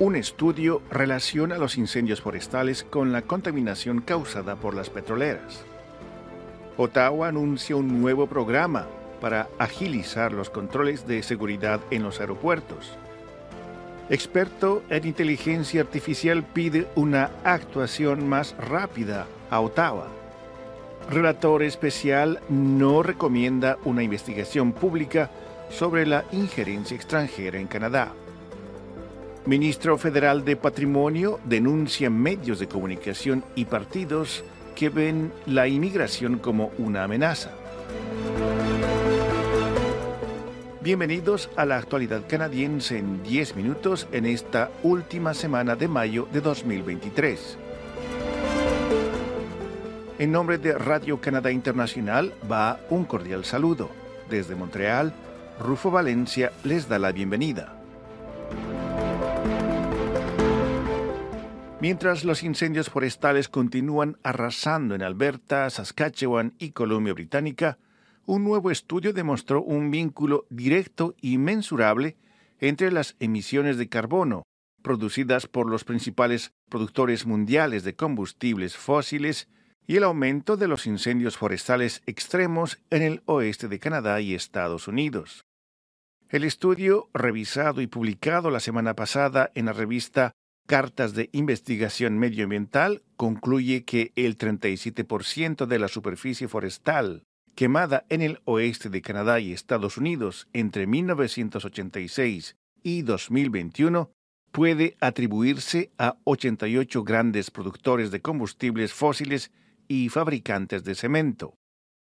Un estudio relaciona los incendios forestales con la contaminación causada por las petroleras. Ottawa anuncia un nuevo programa para agilizar los controles de seguridad en los aeropuertos. Experto en inteligencia artificial pide una actuación más rápida a Ottawa. Relator especial no recomienda una investigación pública sobre la injerencia extranjera en Canadá. Ministro Federal de Patrimonio denuncia medios de comunicación y partidos que ven la inmigración como una amenaza. Bienvenidos a la actualidad canadiense en 10 minutos en esta última semana de mayo de 2023. En nombre de Radio Canadá Internacional va un cordial saludo. Desde Montreal, Rufo Valencia les da la bienvenida. Mientras los incendios forestales continúan arrasando en Alberta, Saskatchewan y Columbia Británica, un nuevo estudio demostró un vínculo directo y mensurable entre las emisiones de carbono producidas por los principales productores mundiales de combustibles fósiles y el aumento de los incendios forestales extremos en el oeste de Canadá y Estados Unidos. El estudio, revisado y publicado la semana pasada en la revista Cartas de Investigación Medioambiental, concluye que el 37% de la superficie forestal quemada en el oeste de Canadá y Estados Unidos entre 1986 y 2021 puede atribuirse a 88 grandes productores de combustibles fósiles y fabricantes de cemento.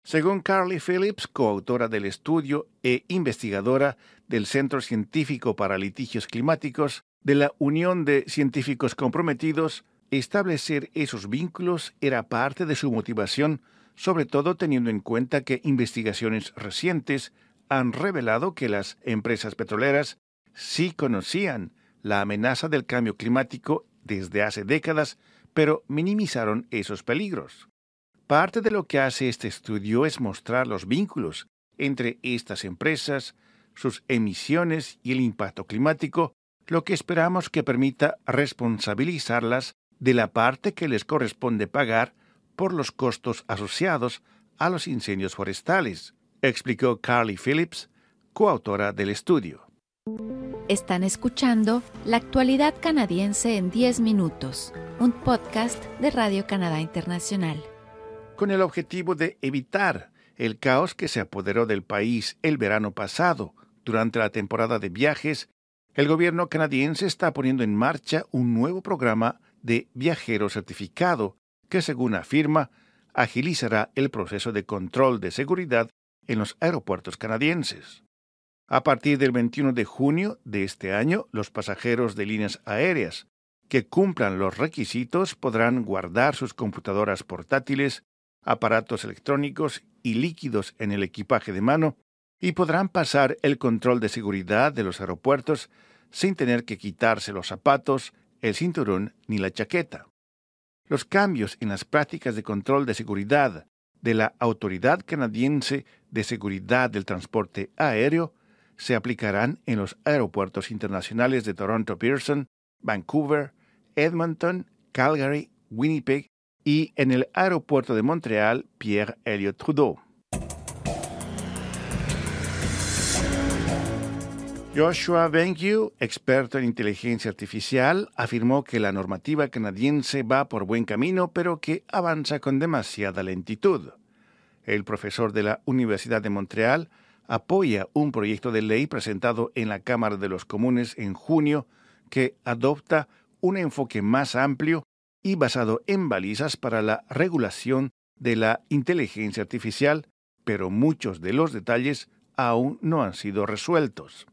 Según Carly Phillips, coautora del estudio e investigadora del Centro Científico para Litigios Climáticos de la Unión de Científicos Comprometidos, establecer esos vínculos era parte de su motivación sobre todo teniendo en cuenta que investigaciones recientes han revelado que las empresas petroleras sí conocían la amenaza del cambio climático desde hace décadas, pero minimizaron esos peligros. Parte de lo que hace este estudio es mostrar los vínculos entre estas empresas, sus emisiones y el impacto climático, lo que esperamos que permita responsabilizarlas de la parte que les corresponde pagar por los costos asociados a los incendios forestales, explicó Carly Phillips, coautora del estudio. Están escuchando La actualidad canadiense en 10 minutos, un podcast de Radio Canadá Internacional. Con el objetivo de evitar el caos que se apoderó del país el verano pasado durante la temporada de viajes, el gobierno canadiense está poniendo en marcha un nuevo programa de viajero certificado que, según afirma, agilizará el proceso de control de seguridad en los aeropuertos canadienses. A partir del 21 de junio de este año, los pasajeros de líneas aéreas que cumplan los requisitos podrán guardar sus computadoras portátiles, aparatos electrónicos y líquidos en el equipaje de mano y podrán pasar el control de seguridad de los aeropuertos sin tener que quitarse los zapatos, el cinturón ni la chaqueta. Los cambios en las prácticas de control de seguridad de la Autoridad Canadiense de Seguridad del Transporte Aéreo se aplicarán en los aeropuertos internacionales de Toronto Pearson, Vancouver, Edmonton, Calgary, Winnipeg y en el aeropuerto de Montreal Pierre Elliott Trudeau. Joshua Bengue, experto en inteligencia artificial, afirmó que la normativa canadiense va por buen camino, pero que avanza con demasiada lentitud. El profesor de la Universidad de Montreal apoya un proyecto de ley presentado en la Cámara de los Comunes en junio que adopta un enfoque más amplio y basado en balizas para la regulación de la inteligencia artificial, pero muchos de los detalles aún no han sido resueltos.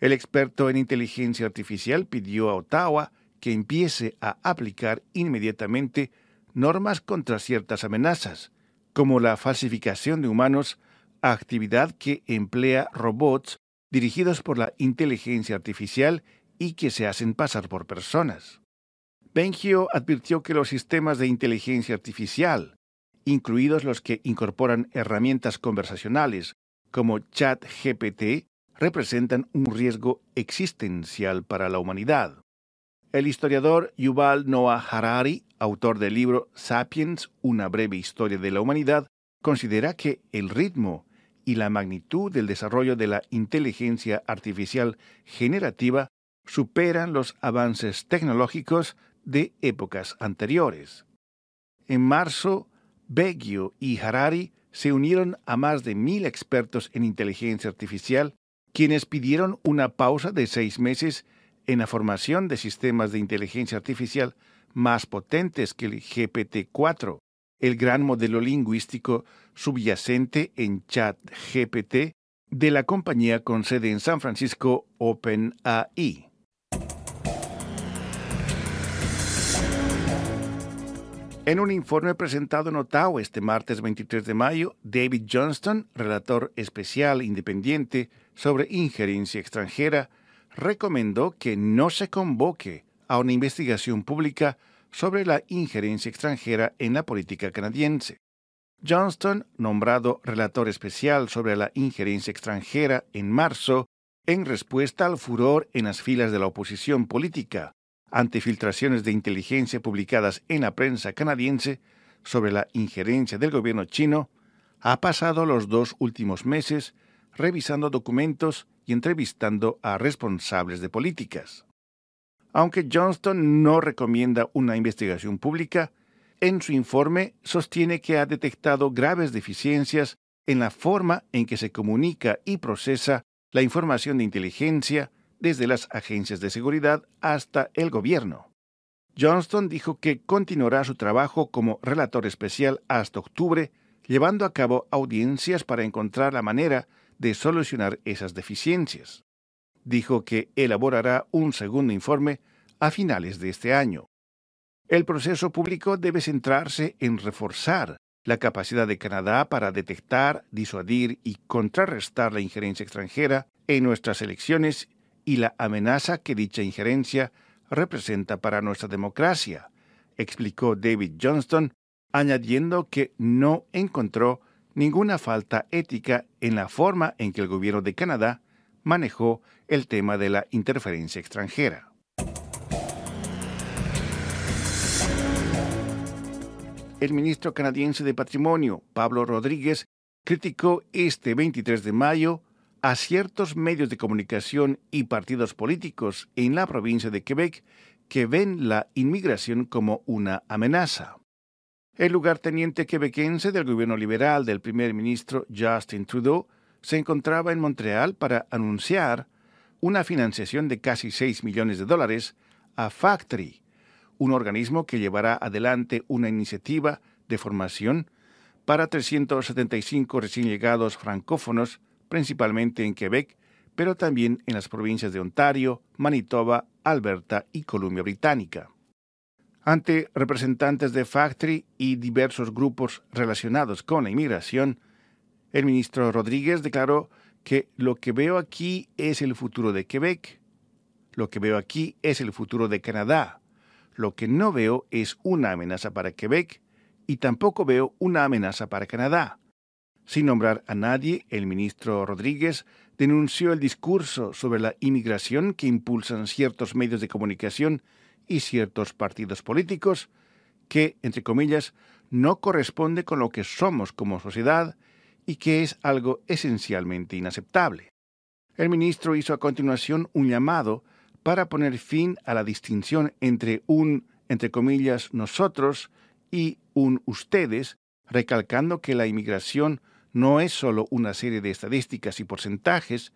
El experto en inteligencia artificial pidió a Ottawa que empiece a aplicar inmediatamente normas contra ciertas amenazas, como la falsificación de humanos, actividad que emplea robots dirigidos por la inteligencia artificial y que se hacen pasar por personas. Bengio advirtió que los sistemas de inteligencia artificial, incluidos los que incorporan herramientas conversacionales como ChatGPT, representan un riesgo existencial para la humanidad. El historiador Yuval Noah Harari, autor del libro Sapiens, una breve historia de la humanidad, considera que el ritmo y la magnitud del desarrollo de la inteligencia artificial generativa superan los avances tecnológicos de épocas anteriores. En marzo, Beggio y Harari se unieron a más de mil expertos en inteligencia artificial, quienes pidieron una pausa de seis meses en la formación de sistemas de inteligencia artificial más potentes que el GPT-4, el gran modelo lingüístico subyacente en ChatGPT de la compañía con sede en San Francisco OpenAI. En un informe presentado en Ottawa este martes 23 de mayo, David Johnston, relator especial independiente sobre injerencia extranjera, recomendó que no se convoque a una investigación pública sobre la injerencia extranjera en la política canadiense. Johnston, nombrado relator especial sobre la injerencia extranjera en marzo, en respuesta al furor en las filas de la oposición política ante filtraciones de inteligencia publicadas en la prensa canadiense sobre la injerencia del gobierno chino, ha pasado los dos últimos meses revisando documentos y entrevistando a responsables de políticas. Aunque Johnston no recomienda una investigación pública, en su informe sostiene que ha detectado graves deficiencias en la forma en que se comunica y procesa la información de inteligencia desde las agencias de seguridad hasta el gobierno. Johnston dijo que continuará su trabajo como relator especial hasta octubre, llevando a cabo audiencias para encontrar la manera de solucionar esas deficiencias. Dijo que elaborará un segundo informe a finales de este año. El proceso público debe centrarse en reforzar la capacidad de Canadá para detectar, disuadir y contrarrestar la injerencia extranjera en nuestras elecciones y la amenaza que dicha injerencia representa para nuestra democracia, explicó David Johnston, añadiendo que no encontró ninguna falta ética en la forma en que el gobierno de Canadá manejó el tema de la interferencia extranjera. El ministro canadiense de Patrimonio, Pablo Rodríguez, criticó este 23 de mayo a ciertos medios de comunicación y partidos políticos en la provincia de Quebec que ven la inmigración como una amenaza. El lugarteniente quebequense del gobierno liberal del primer ministro Justin Trudeau se encontraba en Montreal para anunciar una financiación de casi 6 millones de dólares a Factory, un organismo que llevará adelante una iniciativa de formación para 375 recién llegados francófonos, principalmente en Quebec, pero también en las provincias de Ontario, Manitoba, Alberta y Columbia Británica ante representantes de Factory y diversos grupos relacionados con la inmigración, el ministro Rodríguez declaró que lo que veo aquí es el futuro de Quebec, lo que veo aquí es el futuro de Canadá, lo que no veo es una amenaza para Quebec y tampoco veo una amenaza para Canadá. Sin nombrar a nadie, el ministro Rodríguez denunció el discurso sobre la inmigración que impulsan ciertos medios de comunicación y ciertos partidos políticos que, entre comillas, no corresponde con lo que somos como sociedad y que es algo esencialmente inaceptable. El ministro hizo a continuación un llamado para poner fin a la distinción entre un, entre comillas, nosotros y un ustedes, recalcando que la inmigración no es solo una serie de estadísticas y porcentajes,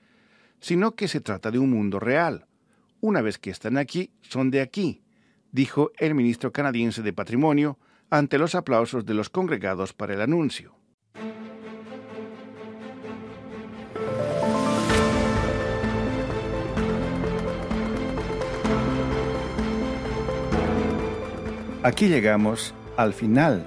sino que se trata de un mundo real. Una vez que están aquí, son de aquí, dijo el ministro canadiense de Patrimonio ante los aplausos de los congregados para el anuncio. Aquí llegamos al final